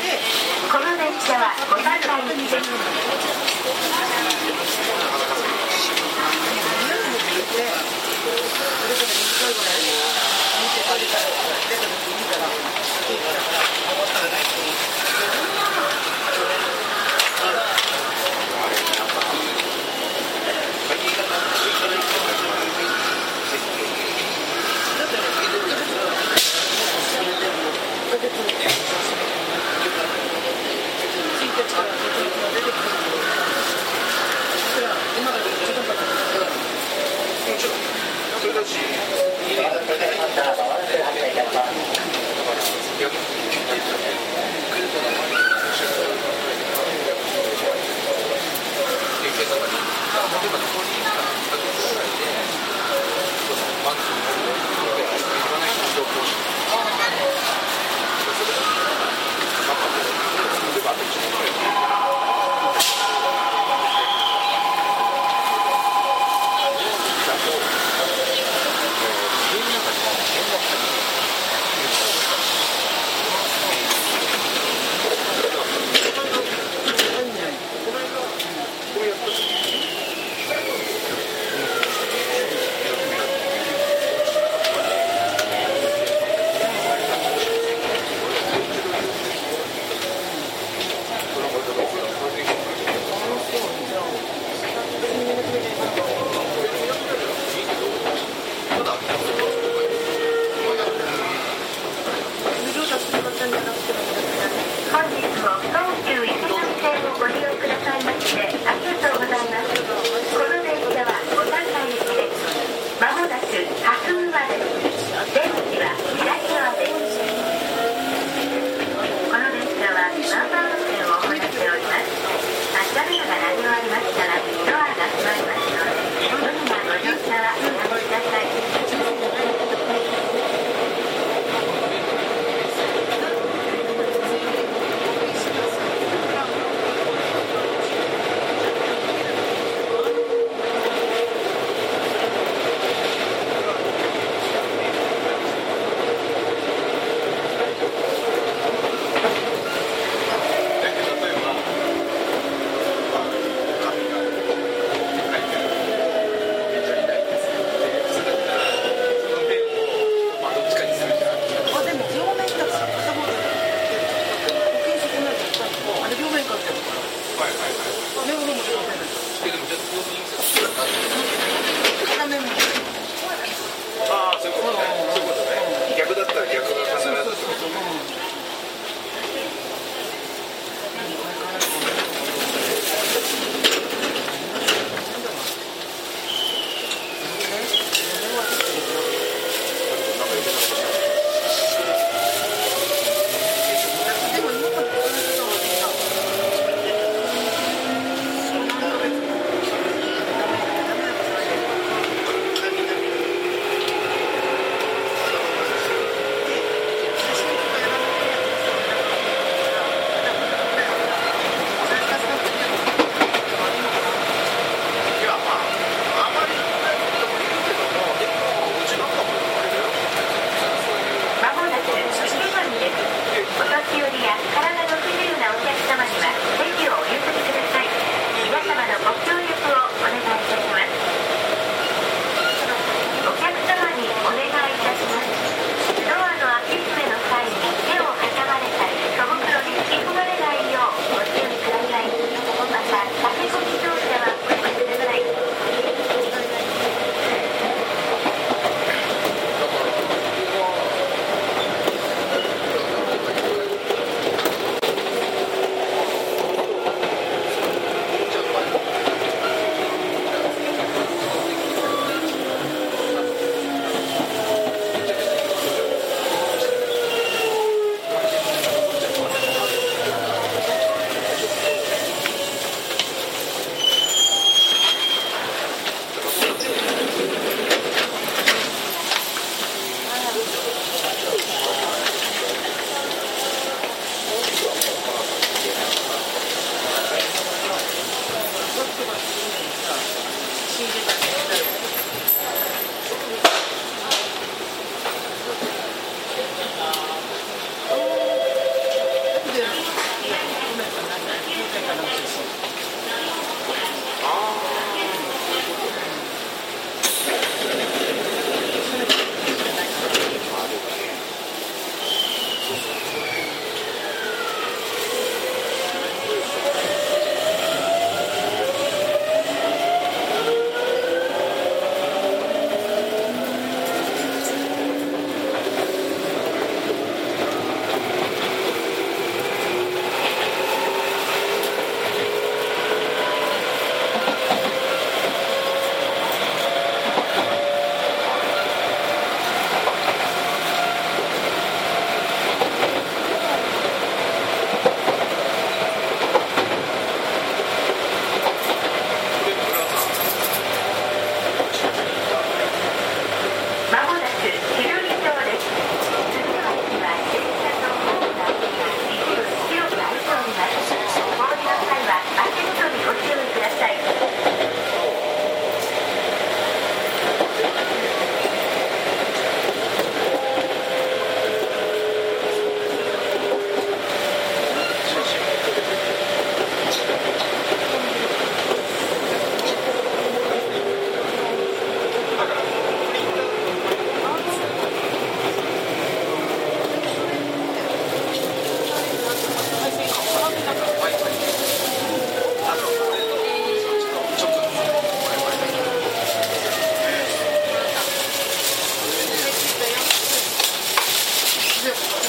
この列車はご参加。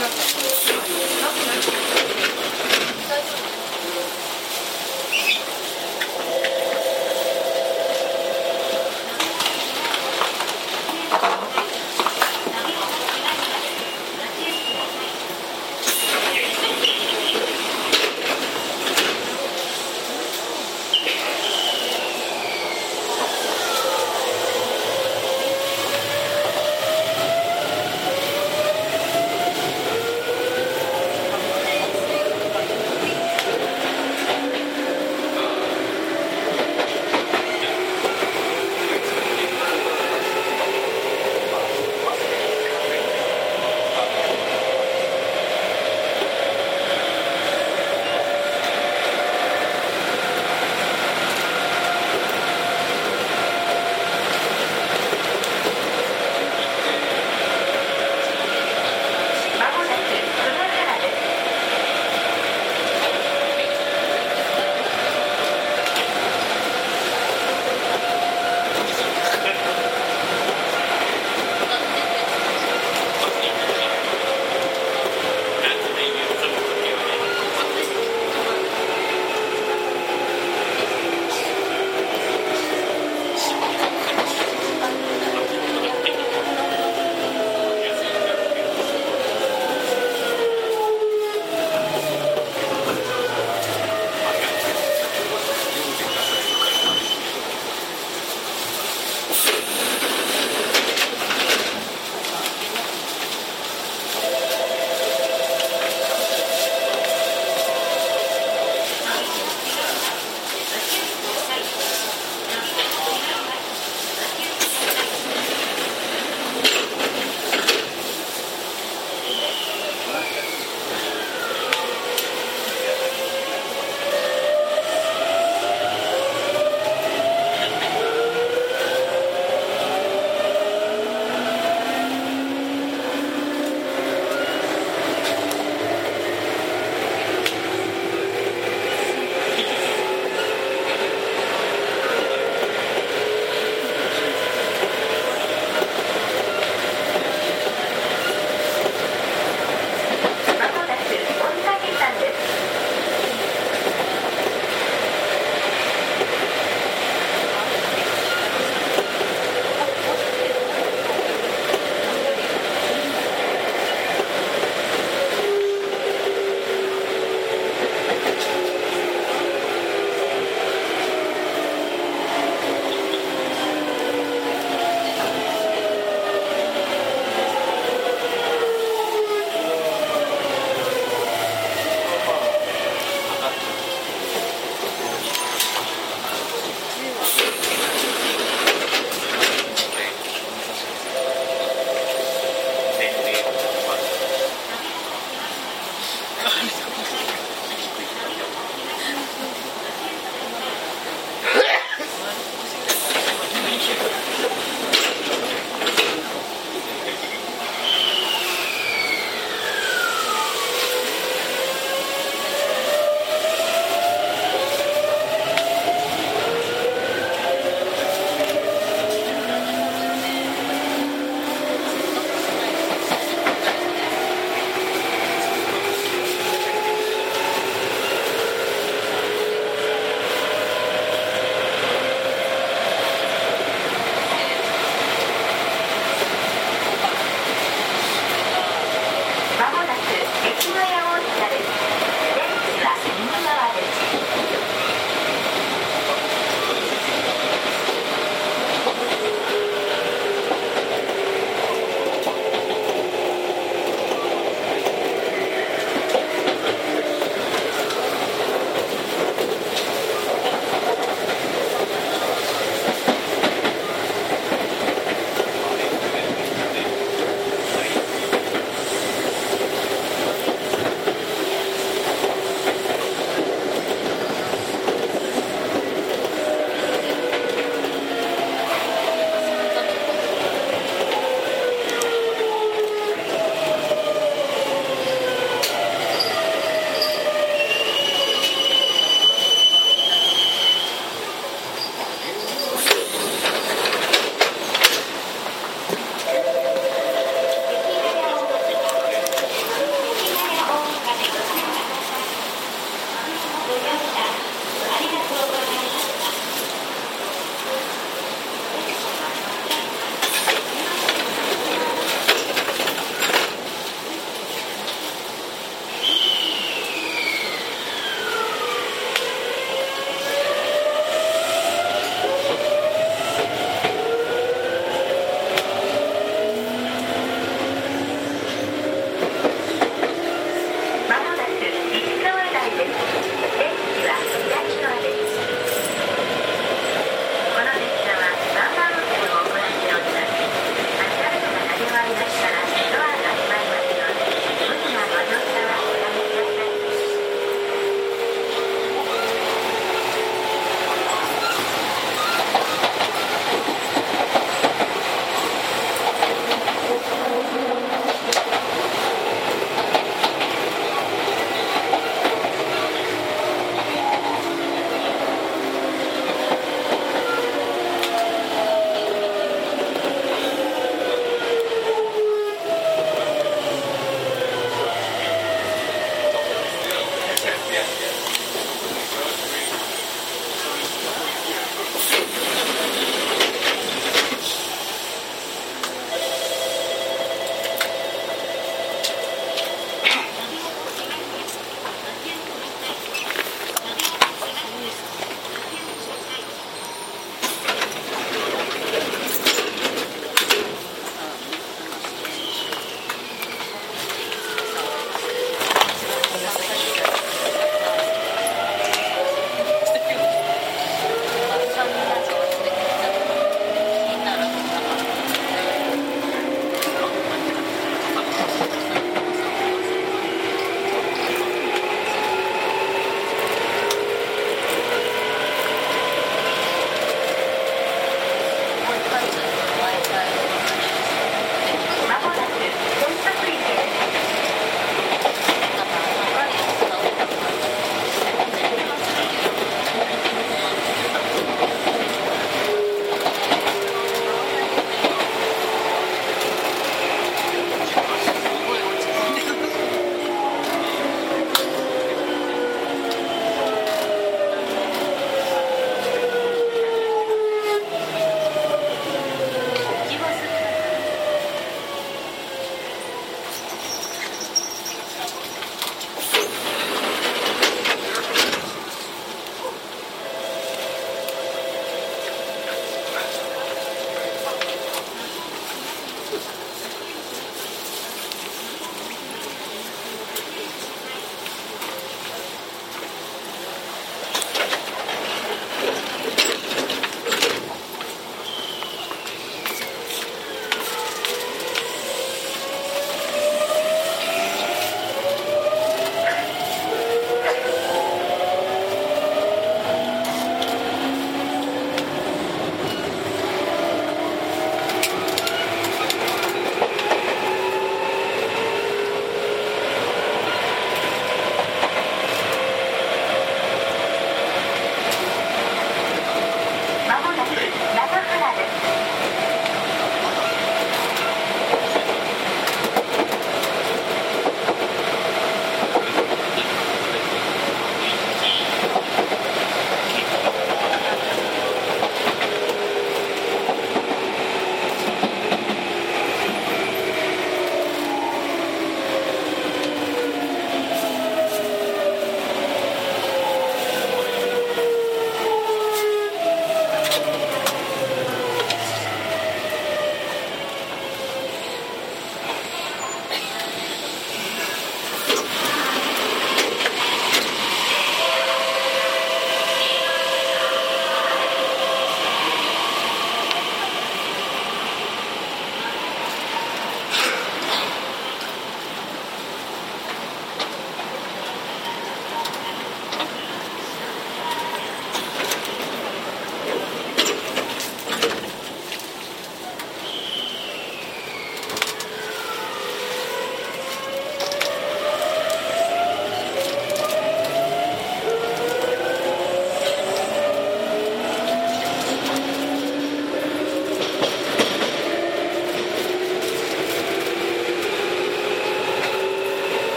なくなった。